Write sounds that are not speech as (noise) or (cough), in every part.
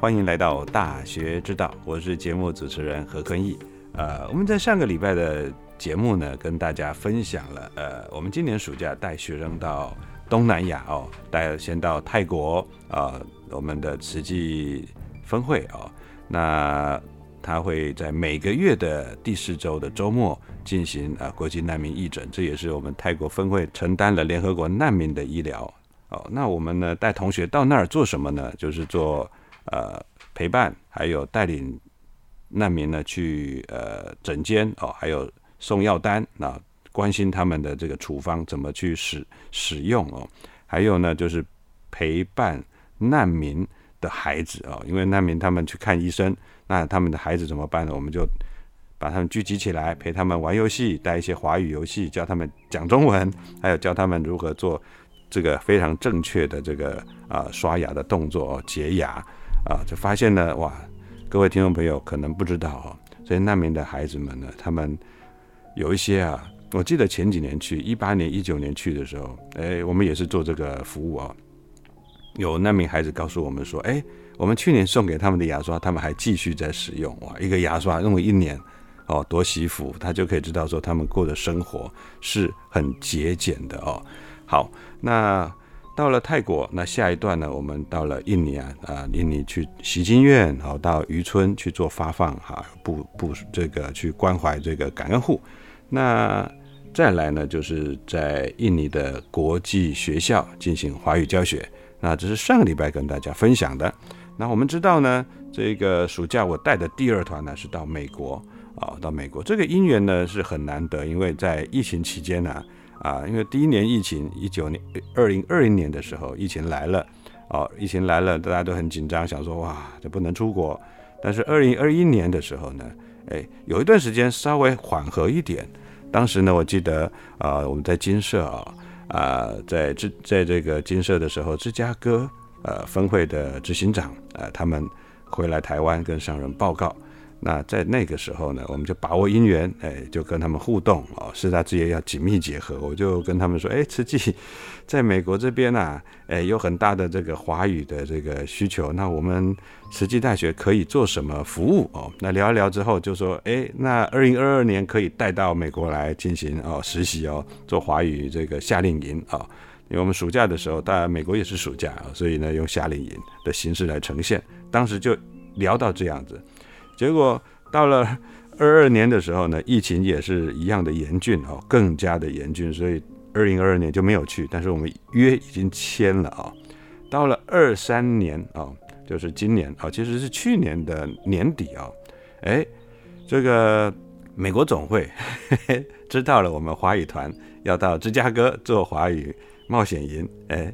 欢迎来到大学之道，我是节目主持人何坤义。呃，我们在上个礼拜的节目呢，跟大家分享了，呃，我们今年暑假带学生到东南亚哦，带先到泰国啊，我们的慈济分会哦，那他会在每个月的第四周的周末进行啊国际难民义诊，这也是我们泰国分会承担了联合国难民的医疗哦。那我们呢带同学到那儿做什么呢？就是做。呃，陪伴还有带领难民呢去呃诊间哦，还有送药单，那关心他们的这个处方怎么去使使用哦，还有呢就是陪伴难民的孩子哦，因为难民他们去看医生，那他们的孩子怎么办呢？我们就把他们聚集起来，陪他们玩游戏，带一些华语游戏，教他们讲中文，还有教他们如何做这个非常正确的这个啊刷牙的动作哦，洁牙。啊，就发现了，哇，各位听众朋友可能不知道哦，这些难民的孩子们呢，他们有一些啊，我记得前几年去，一八年、一九年去的时候，哎，我们也是做这个服务啊，有难民孩子告诉我们说，哎，我们去年送给他们的牙刷，他们还继续在使用，哇，一个牙刷用了一年，哦，多惜福，他就可以知道说他们过的生活是很节俭的哦。好，那。到了泰国，那下一段呢？我们到了印尼啊，啊，印尼去洗经院，然后到渔村去做发放，哈，布布这个去关怀这个感恩户。那再来呢，就是在印尼的国际学校进行华语教学。那这是上个礼拜跟大家分享的。那我们知道呢，这个暑假我带的第二团呢是到美国啊，到美国这个姻缘呢是很难得，因为在疫情期间呢。啊因为第一年疫情，一九年二零二零年的时候，疫情来了，哦，疫情来了，大家都很紧张，想说哇，这不能出国。但是二零二一年的时候呢，哎，有一段时间稍微缓和一点。当时呢，我记得啊，我们在金社啊，啊，在芝在这个金社的时候，芝加哥呃分会的执行长呃，他们回来台湾跟上人报告。那在那个时候呢，我们就把握因缘，哎，就跟他们互动哦，师大之业要紧密结合。我就跟他们说，哎，慈济在美国这边啊，哎，有很大的这个华语的这个需求。那我们慈济大学可以做什么服务哦？那聊一聊之后就说，哎，那二零二二年可以带到美国来进行哦实习哦，做华语这个夏令营啊。因为我们暑假的时候，当然美国也是暑假啊，所以呢用夏令营的形式来呈现。当时就聊到这样子。结果到了 (laughs) 二二年的时候呢，疫情也是一样的严峻哦，更加的严峻，所以二零二二年就没有去。但是我们约已经签了啊。到了二三年啊，就是今年啊，其实是去年的年底啊，哎，这个美国总会 (laughs) 知道了我们华语团要到芝加哥做华语冒险营，哎，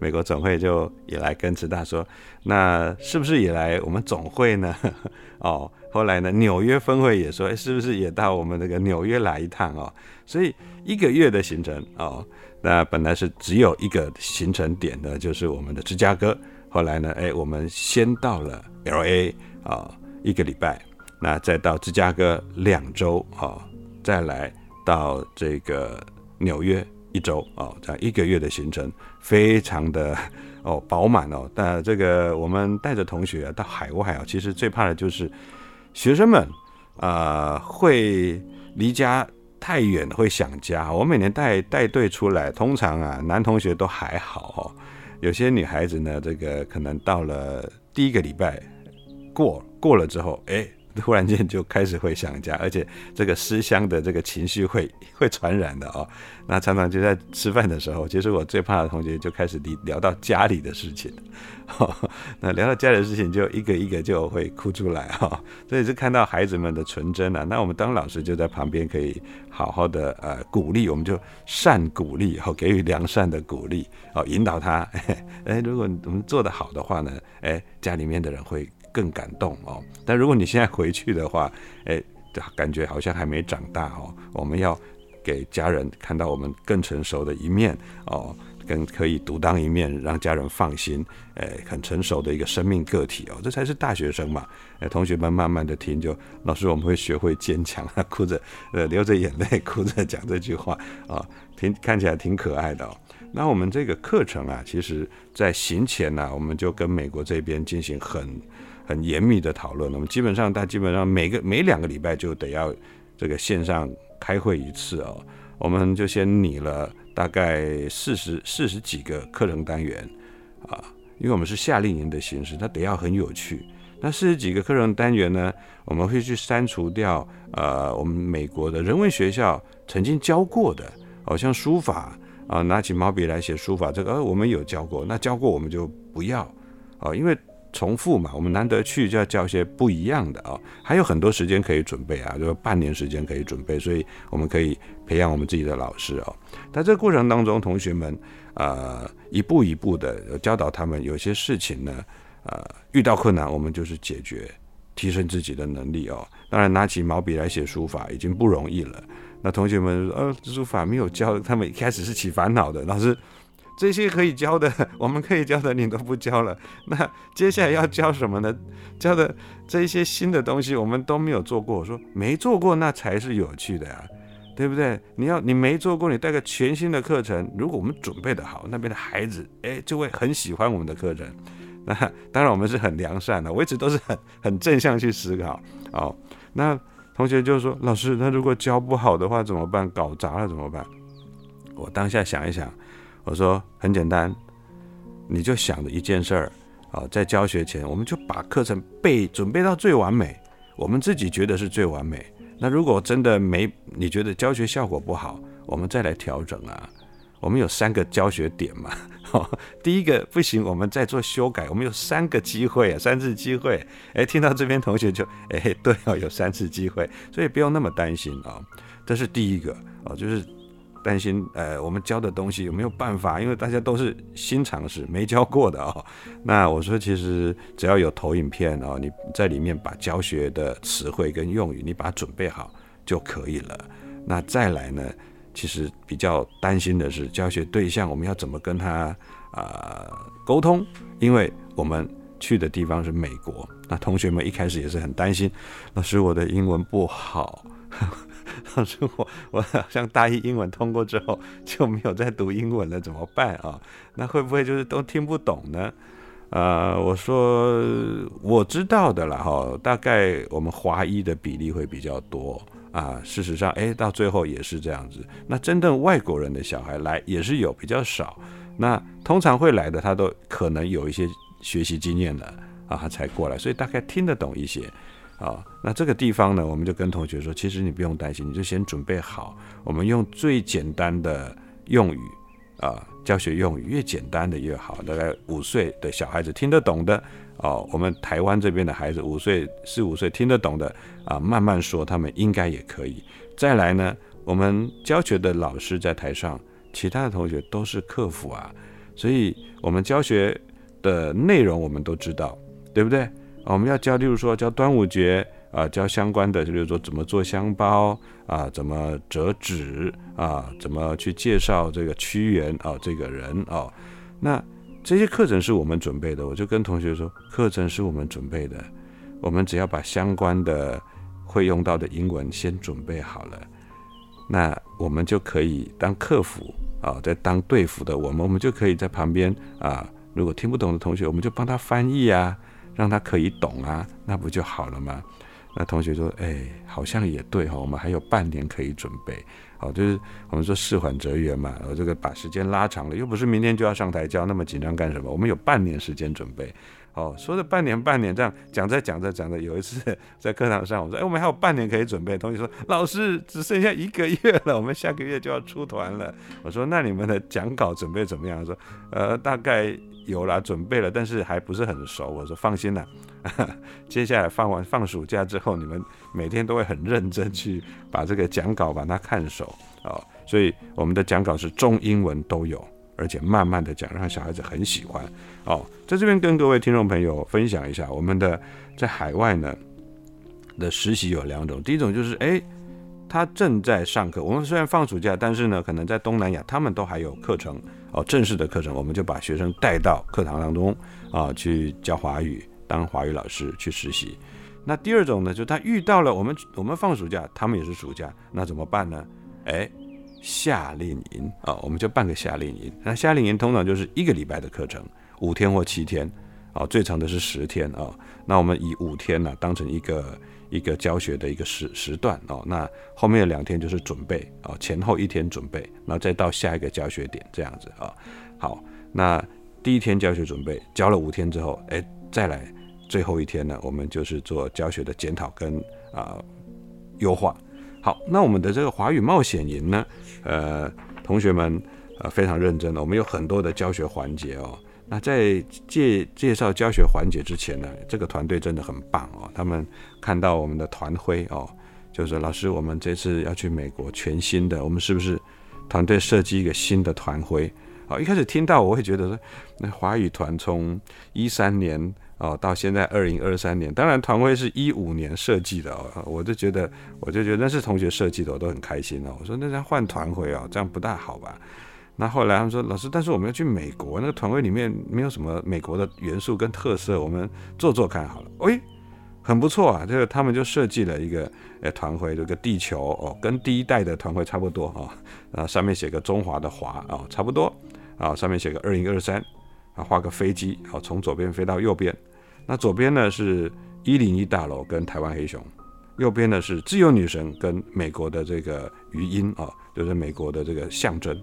美国总会就也来跟慈大说，那是不是也来我们总会呢？(laughs) 哦，后来呢，纽约分会也说，哎，是不是也到我们那个纽约来一趟哦？所以一个月的行程哦，那本来是只有一个行程点的，就是我们的芝加哥。后来呢，哎，我们先到了 L A 啊，一个礼拜，那再到芝加哥两周啊，再来到这个纽约一周啊，这样一个月的行程，非常的 (laughs) 哦饱满哦。但这个我们带着同学到海外啊，其实最怕的就是学生们啊会离家太远，会想家。我每年带带队出来，通常啊男同学都还好哦。有些女孩子呢，这个可能到了第一个礼拜过过了之后，哎。突然间就开始会想家，而且这个思乡的这个情绪会 (laughs) 会传染的哦。那常常就在吃饭的时候，其实我最怕的同学就开始聊聊到家里的事情，(laughs) 那聊到家里的事情就一个一个就会哭出来哈。这也是看到孩子们的纯真啊。那我们当老师就在旁边可以好好的呃鼓励，我们就善鼓励，哦，给予良善的鼓励，哦，引导他。(laughs) 哎，如果我们做得好的话呢，哎，家里面的人会。更感动哦，但如果你现在回去的话，(laughs) 哎，感觉好像还没长大哦。我们要给家人看到我们更成熟的一面哦，更可以独当一面，让家人放心。哎，很成熟的一个生命个体哦，这才是大学生嘛。哎，同学们慢慢的听，就老师我们会学会坚强啊，(laughs) 哭着呃流着眼泪哭着讲这句话啊，挺看起来挺可爱的哦。那我们这个课程啊，其实在行前呢，我们就跟美国这边进行很。很严密的讨论，我们基本上，他基本上每个每两个礼拜就得要这个线上开会一次哦。我们就先拟了大概四十四十几个课程单元啊，因为我们是夏令营的形式，它得要很有趣。那四十几个课程单元呢，我们会去删除掉呃，我们美国的人文学校曾经教过的，好像书法啊，拿起毛笔来写书法，这个呃我们有教过，那教过我们就不要啊，因为。重复嘛，我们难得去就要教一些不一样的哦，还有很多时间可以准备啊，就半年时间可以准备，所以我们可以培养我们自己的老师哦。在这个过程当中，同学们呃一步一步的教导他们，有些事情呢呃遇到困难，我们就是解决，提升自己的能力哦。当然拿起毛笔来写书法已经不容易了，那同学们呃书法没有教，他们一开始是起烦恼的，老师。这些可以教的，(laughs) 我们可以教的，你都不教了。那接下来要教什么呢？教的这一些新的东西，我们都没有做过。我说没做过，那才是有趣的呀，对不对？你要你没做过，你带个全新的课程，如果我们准备的好，那边的孩子哎就会很喜欢我们的课程。(laughs) 那当然我们是很良善的，我一直都是很很正向去思考。哦，那同学就说老师，那如果教不好的话怎么办？搞砸了怎么办？我当下想一想。我说很简单，你就想着一件事儿啊，在教学前，我们就把课程备准备到最完美，我们自己觉得是最完美。那如果真的没，你觉得教学效果不好，我们再来调整啊。我们有三个教学点嘛，第一个不行，我们再做修改。我们有三个机会啊，三次机会。哎，听到这边同学就哎，对哦，有三次机会，所以不用那么担心啊。这是第一个哦，就是。担心，呃，我们教的东西有没有办法？因为大家都是新尝试，没教过的哦。那我说，其实只要有投影片哦，你在里面把教学的词汇跟用语，你把它准备好就可以了。那再来呢，其实比较担心的是教学对象，我们要怎么跟他啊沟通？因为我们去的地方是美国，那同学们一开始也是很担心，老师我的英文不好。老师，我我好像大一英文通过之后就没有再读英文了，怎么办啊？那会不会就是都听不懂呢？呃，我说我知道的了哈，大概我们华裔的比例会比较多啊。事实上，哎，到最后也是这样子。那真正外国人的小孩来也是有比较少。那通常会来的，他都可能有一些学习经验了啊，他才过来，所以大概听得懂一些。啊，那这个地方呢，我们就跟同学说，其实你不用担心，你就先准备好，我们用最简单的用语，啊，教学用语越简单的越好，大概五岁的小孩子听得懂的，哦，我们台湾这边的孩子五岁四五岁听得懂的，啊，慢慢说，他们应该也可以。再来呢，我们教学的老师在台上，其他的同学都是客服啊，所以我们教学的内容我们都知道，对不对？我们要教，例如说教端午节啊，教相关的，就比如说怎么做香包啊，怎么折纸啊，怎么去介绍这个屈原啊这个人哦。那这些课程是我们准备的，我就跟同学说，课程是我们准备的，我们只要把相关的会用到的英文先准备好了，那我们就可以当客服啊，在当队服的我们，我们就可以在旁边啊，如果听不懂的同学，我们就帮他翻译啊，让他可以懂啊，那不就好了吗？那同学说：“哎，好像也对哈，我们还有半年可以准备。好，就是我们说事缓则圆嘛，我这个把时间拉长了，又不是明天就要上台教，那么紧张干什么？我们有半年时间准备。哦，说的半年半年这样讲着讲着讲着，有一次 (laughs) 在课堂上，我说：哎，我们还有半年可以准备。同学说：老师只剩下一个月了，我们下个月就要出团了。我说：那你们的讲稿准备怎么样？说：呃，大概。”有了，准备了，但是还不是很熟。我说放心啦，(laughs) 接下来放完放暑假之后，你们每天都会很认真去把这个讲稿把它看熟哦。所以我们的讲稿是中英文都有，而且慢慢的讲，让小孩子很喜欢哦。在这边跟各位听众朋友分享一下，我们的在海外呢的实习有两种，第一种就是哎。他正在上课，我们虽然放暑假，但是呢，可能在东南亚，他们都还有课程哦，正式的课程，我们就把学生带到课堂当中啊，去教华语，当华语老师去实习。那第二种呢，就他遇到了我们，我们放暑假，他们也是暑假，那怎么办呢？哎，夏令营啊，我们就办个夏令营。那夏令营通常就是一个礼拜的课程，五天或七天，啊，最长的是十天啊。那我们以五天呢当成一个。一个教学的一个时时段哦，那后面的两天就是准备哦，前后一天准备，然后再到下一个教学点这样子啊。好，那第一天教学准备教了五天之后，哎，再来最后一天呢，我们就是做教学的检讨跟啊优化。好，那我们的这个华语冒险营呢，呃，同学们呃非常认真的，我们有很多的教学环节哦。那在介介绍教学环节之前呢，这个团队真的很棒哦。他们看到我们的团徽哦，就是老师，我们这次要去美国，全新的，我们是不是团队设计一个新的团徽？哦，一开始听到我会觉得说，那华语团从一三年哦到现在二零二三年，当然团徽是一五年设计的哦，我就觉得我就觉得那是同学设计的，我都很开心哦。我说那样换团徽哦，这样不大好吧？那后来他们说，老师，但是我们要去美国，那个团徽里面没有什么美国的元素跟特色，我们做做看好了。哎，很不错啊，这个他们就设计了一个呃团徽，这个地球哦，跟第一代的团徽差不多啊，然后上面写个中华的华啊，差不多啊，上面写个二零二三啊，画个飞机，好从左边飞到右边，那左边呢是一零一大楼跟台湾黑熊，右边呢是自由女神跟美国的这个余音啊，就是美国的这个象征。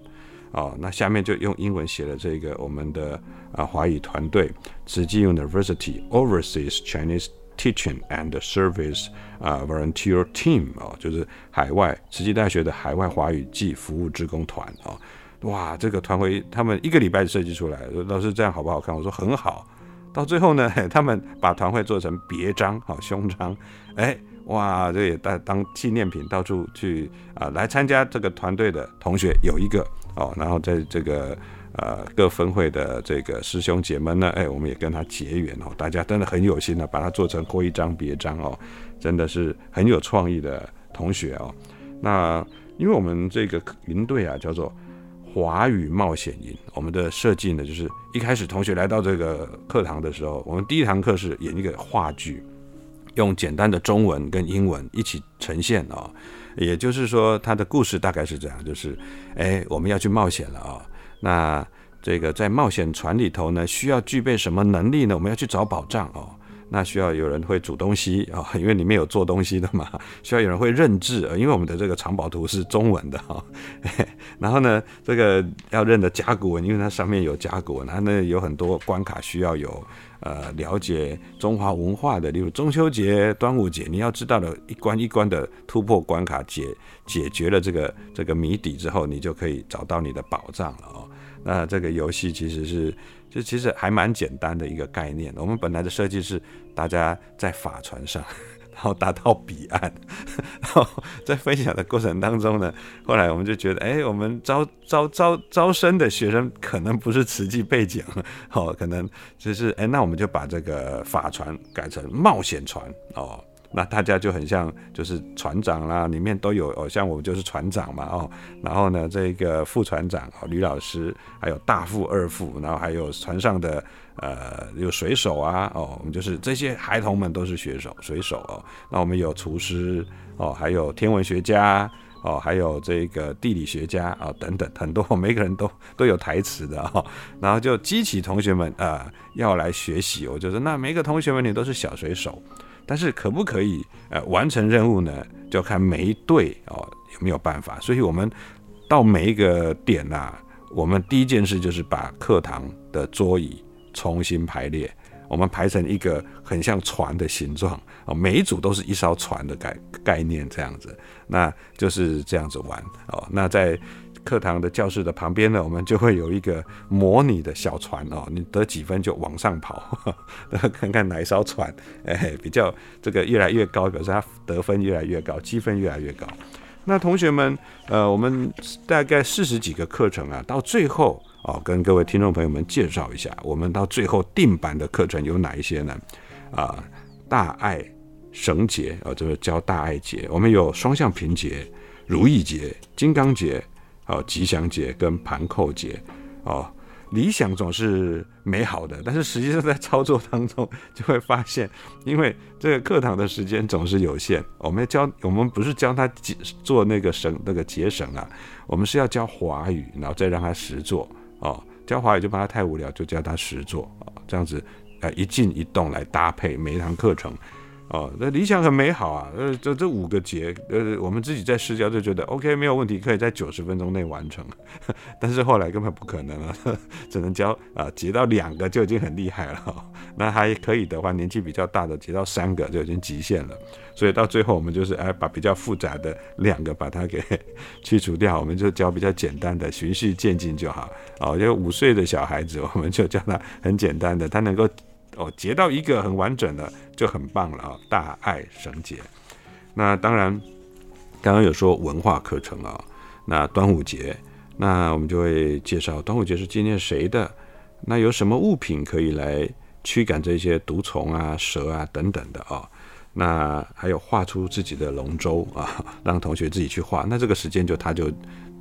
哦，那下面就用英文写了这个我们的啊华语团队慈济 University Overseas Chinese Teaching and Service 啊 Volunteer Team 哦，就是海外慈济大学的海外华语暨服务职工团啊。哇，这个团徽他们一个礼拜设计出来，老师这样好不好看？我说很好。到最后呢，(laughs) 他们把团徽做成别章，好胸章，哎。哇，这也当当纪念品，到处去啊！来参加这个团队的同学有一个哦，然后在这个呃各分会的这个师兄姐们呢，哎，我们也跟他结缘哦。大家真的很有心的，把它做成徽章别章哦，真的是很有创意的同学哦。那因为我们这个营队啊叫做华语冒险营，我们的设计呢就是一开始同学来到这个课堂的时候，我们第一堂课是演一个话剧。用简单的中文跟英文一起呈现啊，也就是说，他的故事大概是这样，就是，哎，我们要去冒险了啊，那这个在冒险船里头呢，需要具备什么能力呢？我们要去找宝藏哦。那需要有人会煮东西啊，(laughs) 因为里面有做东西的嘛。需要有人会认字，因为我们的这个藏宝图是中文的哈。(laughs) 然后呢，这个要认的甲骨文，因为它上面有甲骨文，它那有很多关卡需要有呃了解中华文化的，例如中秋节、端午节，你要知道的一关一关的突破关卡，解解决了这个这个谜底之后，你就可以找到你的宝藏了哦。那这个游戏其实是。就其实还蛮简单的一个概念。我们本来的设计是大家在法船上，然后达到彼岸。(laughs) 然后在分享的过程当中呢，后来我们就觉得，哎，我们招招招招生的学生可能不是慈济背景，(laughs) 哦，可能就是哎，那我们就把这个法船改成冒险船哦。那大家就很像就是船长啦，里面都有哦，像我们就是船长嘛哦，然后呢这个副船长哦吕老师，还有大副二副，然后还有船上的呃有水手啊哦，我们就是这些孩童们都是水手水手哦，那我们有厨师哦，还有天文学家。哦，还有这个地理学家啊，等等，很多每个人都都有台词的哈，然后就激起同学们啊要来学习。我就说，那每个同学们你都是小水手，但是可不可以呃完成任务呢？就看每一队哦有没有办法。所以我们到每一个点呐，我们第一件事就是把课堂的桌椅重新排列。我们排成一个很像船的形状哦，每一组都是一艘船的概概念这样子，那就是这样子玩哦。那在课堂的教室的旁边呢，我们就会有一个模拟的小船哦，你得几分就往上跑，(laughs) 看看哪一艘船哎比较这个越来越高，表示他得分越来越高，积分越来越高。那同学们，呃，我们大概四十几个课程啊，到最后。哦，跟各位听众朋友们介绍一下，我们到最后定版的课程有哪一些呢？啊，大爱绳结啊，就是教大爱结。我们有双向平结、如意结、金刚结、哦吉祥结跟盘扣结。哦，理想总是美好的，但是实际上在操作当中就会发现，因为这个课堂的时间总是有限，我们教，我们不是教他做那个绳那个结绳啊，我们是要教华语，然后再让他实做。哦，教华语就怕他太无聊，就教他实做啊，这样子，呃，一静一动来搭配每一堂课程。哦，那理想很美好啊，呃，这这五个节，呃，我们自己在试教就觉得 OK 没有问题，可以在九十分钟内完成，(laughs) 但是后来根本不可能了，(laughs) 只能教啊，结到两个就已经很厉害了，(laughs) 那还可以的话，年纪比较大的结到三个就已经极限了，所以到最后我们就是哎把比较复杂的两个把它给去除掉，我们就教比较简单的，循序渐进就好，哦，就五岁的小孩子，我们就教他很简单的，他能够。哦，结到一个很完整的就很棒了啊！大爱绳结。那当然，刚刚有说文化课程啊，那端午节，那我们就会介绍端午节是纪念谁的？那有什么物品可以来驱赶这些毒虫啊、蛇啊等等的啊？那还有画出自己的龙舟啊，让同学自己去画。那这个时间就他就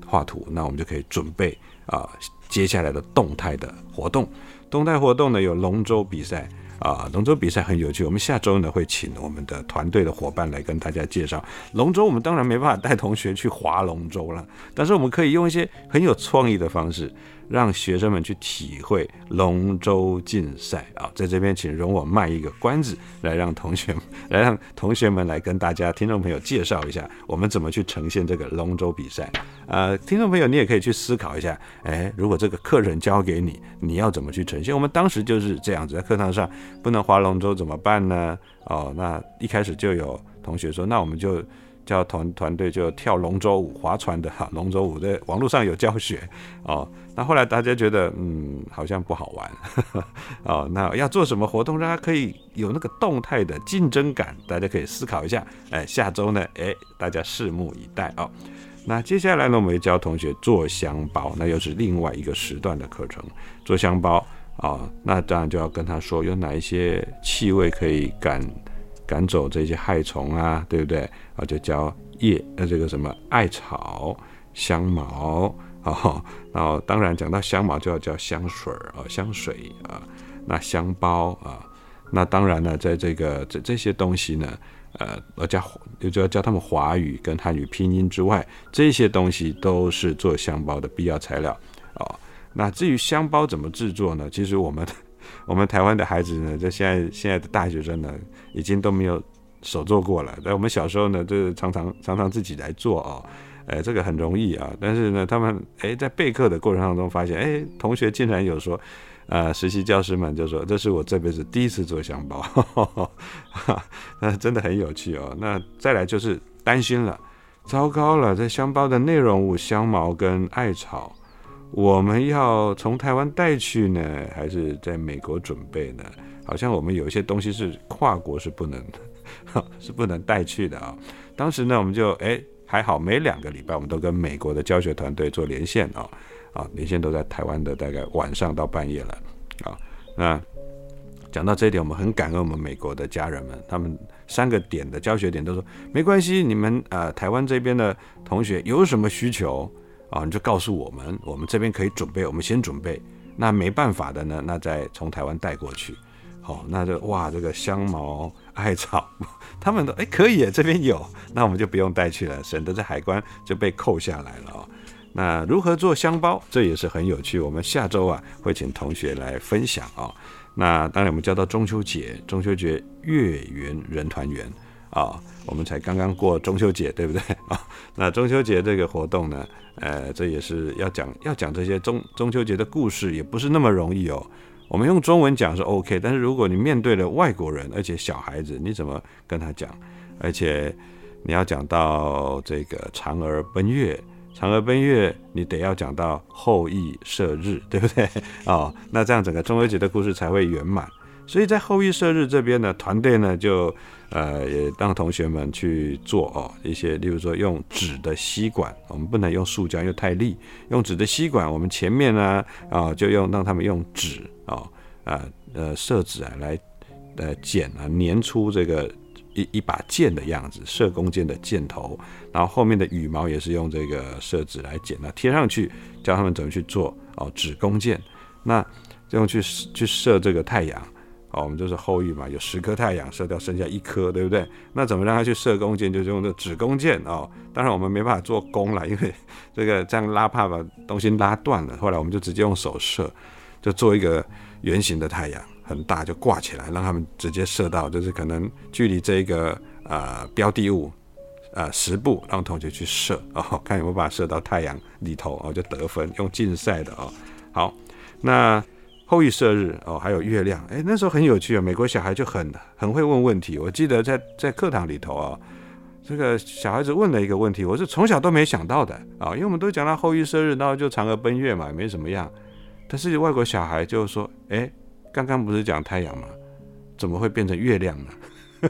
画图，那我们就可以准备啊接下来的动态的活动。动态活动呢有龙舟比赛啊，龙舟比赛很有趣。我们下周呢会请我们的团队的伙伴来跟大家介绍龙舟。我们当然没办法带同学去划龙舟了，但是我们可以用一些很有创意的方式。让学生们去体会龙舟竞赛啊，在这边请容我卖一个关子，来让同学们 (laughs) 来让同学们来跟大家听众朋友介绍一下，我们怎么去呈现这个龙舟比赛。呃，听众朋友你也可以去思考一下，哎，如果这个客人交给你，你要怎么去呈现？我们当时就是这样子，在课堂上不能划龙舟怎么办呢？哦，那一开始就有同学说，那我们就。叫团团队就跳龙舟舞、划船的哈，(laughs) 龙舟舞在网络上有教学哦。那后来大家觉得，嗯，好像不好玩 (laughs) 哦。那要做什么活动，让他可以有那个动态的竞争感？大家可以思考一下。哎，下周呢，哎，大家拭目以待哦。那接下来呢，我们教同学做香包，那又是另外一个时段的课程。做香包啊，那当然就要跟他说有哪一些气味可以赶。赶走这些害虫啊，对不对？啊，就叫叶呃这个什么艾草、香茅啊，然 (laughs) 后当然讲到香茅就要叫香水儿啊，香水啊，那香包啊，那当然呢，在这个这这些东西呢，呃，要教就要教他们华语跟汉语拼音之外，这些东西都是做香包的必要材料啊。那至于香包怎么制作呢？其实我们。我们台湾的孩子呢，就现在现在的大学生呢，已经都没有手做过了。在我们小时候呢，就是常常常常自己来做哦，哎，这个很容易啊。但是呢，他们哎在备课的过程当中发现，哎，同学竟然有说，呃，实习教师们就说，这是我这辈子第一次做香包，那真的很有趣哦。那再来就是担心了，糟糕了，这香包的内容物香茅跟艾草。我们要从台湾带去呢，还是在美国准备呢？好像我们有一些东西是跨国是不能，(laughs) 是不能带去的啊。当时呢，我们就哎还好，每两个礼拜我们都跟美国的教学团队做连线啊，啊连线都在台湾的大概晚上到半夜了啊。那讲到这一点，我们很感恩我们美国的家人们，他们三个点的教学点都说没关系，你们呃台湾这边的同学有什么需求啊，你就告诉我们，我们这边可以准备，我们先准备。那没办法的呢，那再从台湾带过去。好，那就哇，这个香茅艾草，他们都哎可以，这边有，那我们就不用带去了，省得在海关就被扣下来了哦。那如何做香包，这也是很有趣。我们下周啊会请同学来分享啊。那当然我们叫到中秋节，中秋节月圆人团圆啊。我们才刚刚过中秋节，对不对 (laughs) 啊？那中秋节这个活动呢，呃，这也是要讲要讲这些中中秋节的故事，也不是那么容易哦。我们用中文讲是 OK，但是如果你面对了外国人，而且小孩子，你怎么跟他讲？而且你要讲到这个嫦娥奔月。嫦娥奔月，你得要讲到后羿射日，对不对？哦，那这样整个中秋节的故事才会圆满。所以在后羿射日这边呢，团队呢就呃也让同学们去做哦一些，例如说用纸的吸管，我们不能用塑胶，又太利。用纸的吸管，我们前面呢啊就用让他们用纸哦啊呃射纸啊来呃剪啊粘出这个。一一把剑的样子，射弓箭的箭头，然后后面的羽毛也是用这个射纸来剪那贴上去，教他们怎么去做哦，指弓箭，那用去去射这个太阳哦，我们就是后羿嘛，有十颗太阳，射掉剩下一颗，对不对？那怎么让他去射弓箭，就是用这指弓箭哦。当然我们没办法做弓了，因为 (laughs) 这个这样拉怕把东西拉断了。后来我们就直接用手射，就做一个圆形的太阳。很大就挂起来，让他们直接射到，就是可能距离这个呃标的物呃十步，让同学去射哦，看有没有办法射到太阳里头哦，就得分，用竞赛的哦。好，那后羿射日哦，还有月亮，哎，那时候很有趣啊，美国小孩就很很会问问题。我记得在在课堂里头啊，这个小孩子问了一个问题，我是从小都没想到的啊，因为我们都讲到后羿射日，然后就嫦娥奔月嘛，也没什么样。但是外国小孩就说，哎。刚刚不是讲太阳吗？怎么会变成月亮呢？(laughs)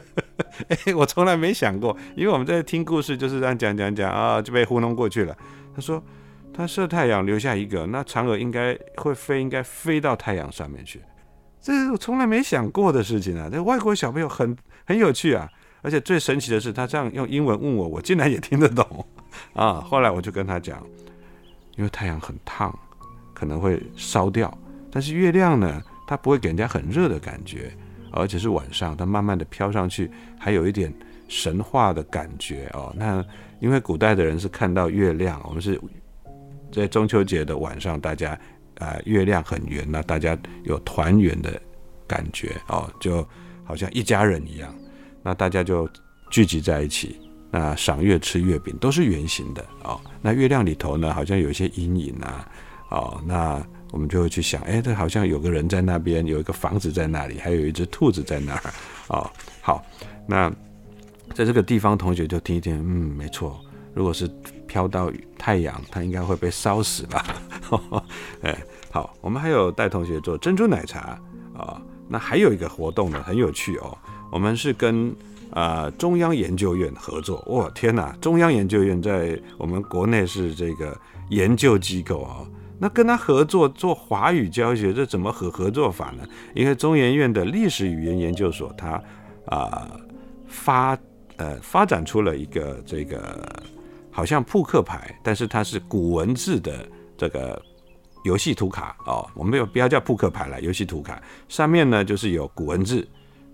哎，我从来没想过，因为我们在听故事，就是这样讲讲讲啊，就被糊弄过去了。他说他射太阳留下一个，那嫦娥应该会飞，应该飞到太阳上面去。这是我从来没想过的事情啊！这外国小朋友很很有趣啊，而且最神奇的是，他这样用英文问我，我竟然也听得懂啊！后来我就跟他讲，因为太阳很烫，可能会烧掉，但是月亮呢？它不会给人家很热的感觉，而且是晚上，它慢慢的飘上去，还有一点神话的感觉哦。那因为古代的人是看到月亮，我们是在中秋节的晚上，大家啊月亮很圆，那大家有团圆的感觉哦，就好像一家人一样，那大家就聚集在一起，那赏月吃月饼都是圆形的哦。那月亮里头呢，好像有一些阴影啊，哦那。我们就会去想，哎，这好像有个人在那边，有一个房子在那里，还有一只兔子在那儿，哦，好，那在这个地方，同学就听一听，嗯，没错，如果是飘到太阳，它应该会被烧死吧？(laughs) 哎，好，我们还有带同学做珍珠奶茶啊，那还有一个活动呢，很有趣哦，我们是跟啊中央研究院合作，哇，天哪，中央研究院在我们国内是这个研究机构啊。那跟他合作做华语教学，这怎么合合作法呢？因为中研院的历史语言研究所，它啊发呃发展出了一个这个好像扑克牌，但是它是古文字的这个游戏图卡哦。我们有不要叫扑克牌了，游戏图卡上面呢就是有古文字，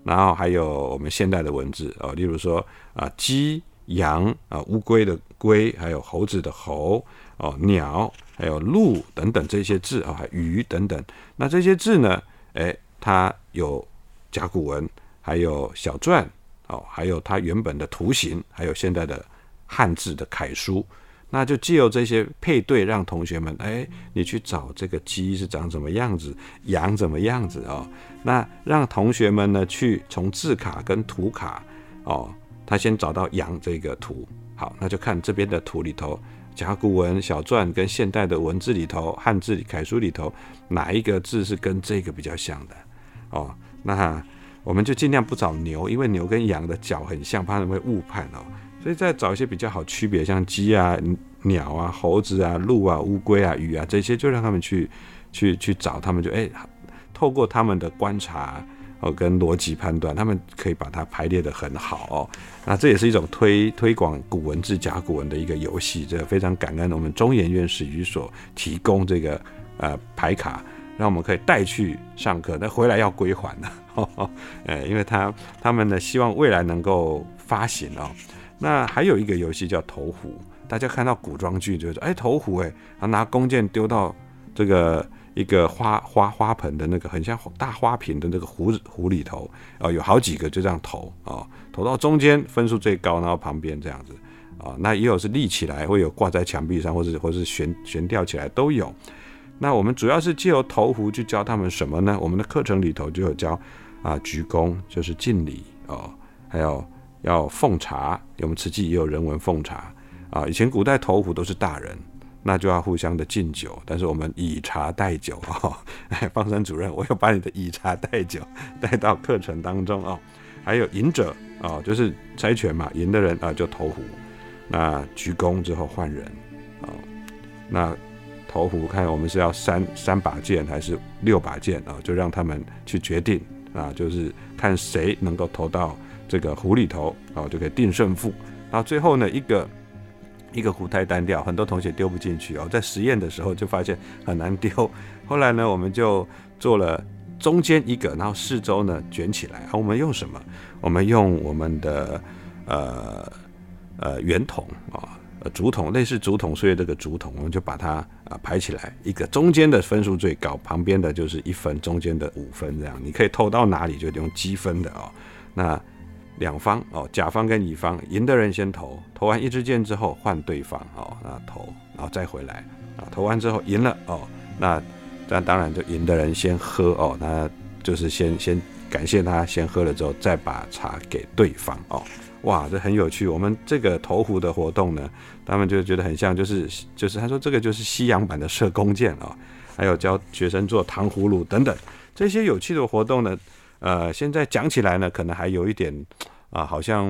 然后还有我们现代的文字哦，例如说啊鸡、羊啊、乌龟的龟，还有猴子的猴哦，鸟。还有鹿等等这些字啊，鱼等等，那这些字呢？哎，它有甲骨文，还有小篆哦，还有它原本的图形，还有现在的汉字的楷书。那就借由这些配对，让同学们哎，你去找这个鸡是长什么样子，羊怎么样子哦。那让同学们呢去从字卡跟图卡哦，他先找到羊这个图，好，那就看这边的图里头。甲骨文小篆跟现代的文字里头，汉字楷书里头，哪一个字是跟这个比较像的？哦，那我们就尽量不找牛，因为牛跟羊的脚很像，怕他们会误判哦。所以再找一些比较好区别，像鸡啊、鸟啊、猴子啊、鹿啊、乌龟啊、鱼啊这些，就让他们去去去找，他们就哎，透过他们的观察。哦跟逻辑判断，他们可以把它排列的很好哦。那这也是一种推推广古文字甲骨文的一个游戏，这非常感恩我们中研院史语所提供这个呃牌卡，让我们可以带去上课，那回来要归还的。(laughs) 呃，因为他他们呢希望未来能够发行哦。那还有一个游戏叫投壶，大家看到古装剧就是哎投壶哎，然后拿弓箭丢到这个一个花花花盆的那个很像大花瓶的那个壶壶里头，哦有好几个就这样投啊，投到中间分数最高，然后旁边这样子啊，那也有是立起来，会有挂在墙壁上，或者或是悬悬吊起来都有。那我们主要是借由投壶去教他们什么呢？我们的课程里头就有教。啊，鞠躬就是敬礼哦，还有要奉茶，我们瓷器也有人文奉茶啊。以前古代投壶都是大人，那就要互相的敬酒，但是我们以茶代酒哦。(laughs) 方山主任，我要把你的以茶代酒 (laughs) 带到课程当中哦。还有赢者啊，就是猜拳嘛，赢的人啊就投壶，那鞠躬之后换人啊，那投壶看我们是要三三把剑还是六把剑啊，就让他们去决定。啊，就是看谁能够投到这个壶里头，哦，就可以定胜负。然后最后呢，一个一个壶太单调，很多同学丢不进去哦。在实验的时候就发现很难丢。后来呢，我们就做了中间一个，然后四周呢卷起来。我们用什么？我们用我们的呃呃圆筒啊。竹筒类似竹筒，所以这个竹筒我们就把它啊排起来，一个中间的分数最高，旁边的就是一分，中间的五分，这样你可以投到哪里就用积分的哦。那两方哦，甲方跟乙方，赢的人先投，投完一支箭之后换对方哦，那投，然后再回来啊，投完之后赢了哦，那那当然就赢的人先喝哦，那就是先先感谢他先喝了之后再把茶给对方哦。哇，这很有趣。我们这个投壶的活动呢，他们就觉得很像，就是就是他说这个就是西洋版的射弓箭啊，还有教学生做糖葫芦等等这些有趣的活动呢。呃，现在讲起来呢，可能还有一点啊，好像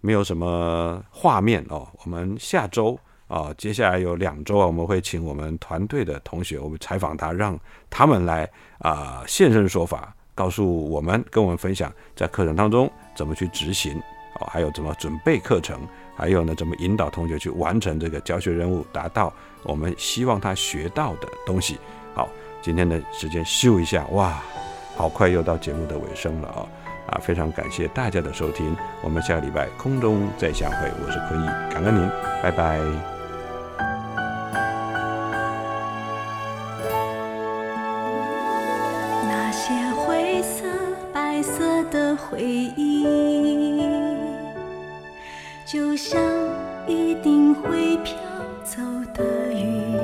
没有什么画面哦。我们下周啊，接下来有两周啊，我们会请我们团队的同学，我们采访他，让他们来啊现身说法，告诉我们，跟我们分享在课程当中怎么去执行。哦，还有怎么准备课程，还有呢，怎么引导同学去完成这个教学任务，达到我们希望他学到的东西。好，今天的时间咻一下，哇，好快又到节目的尾声了啊！啊，非常感谢大家的收听，我们下个礼拜空中再相会。我是坤毅，感恩您，拜拜。那些灰色、白色的回忆。就像一定会飘走的云，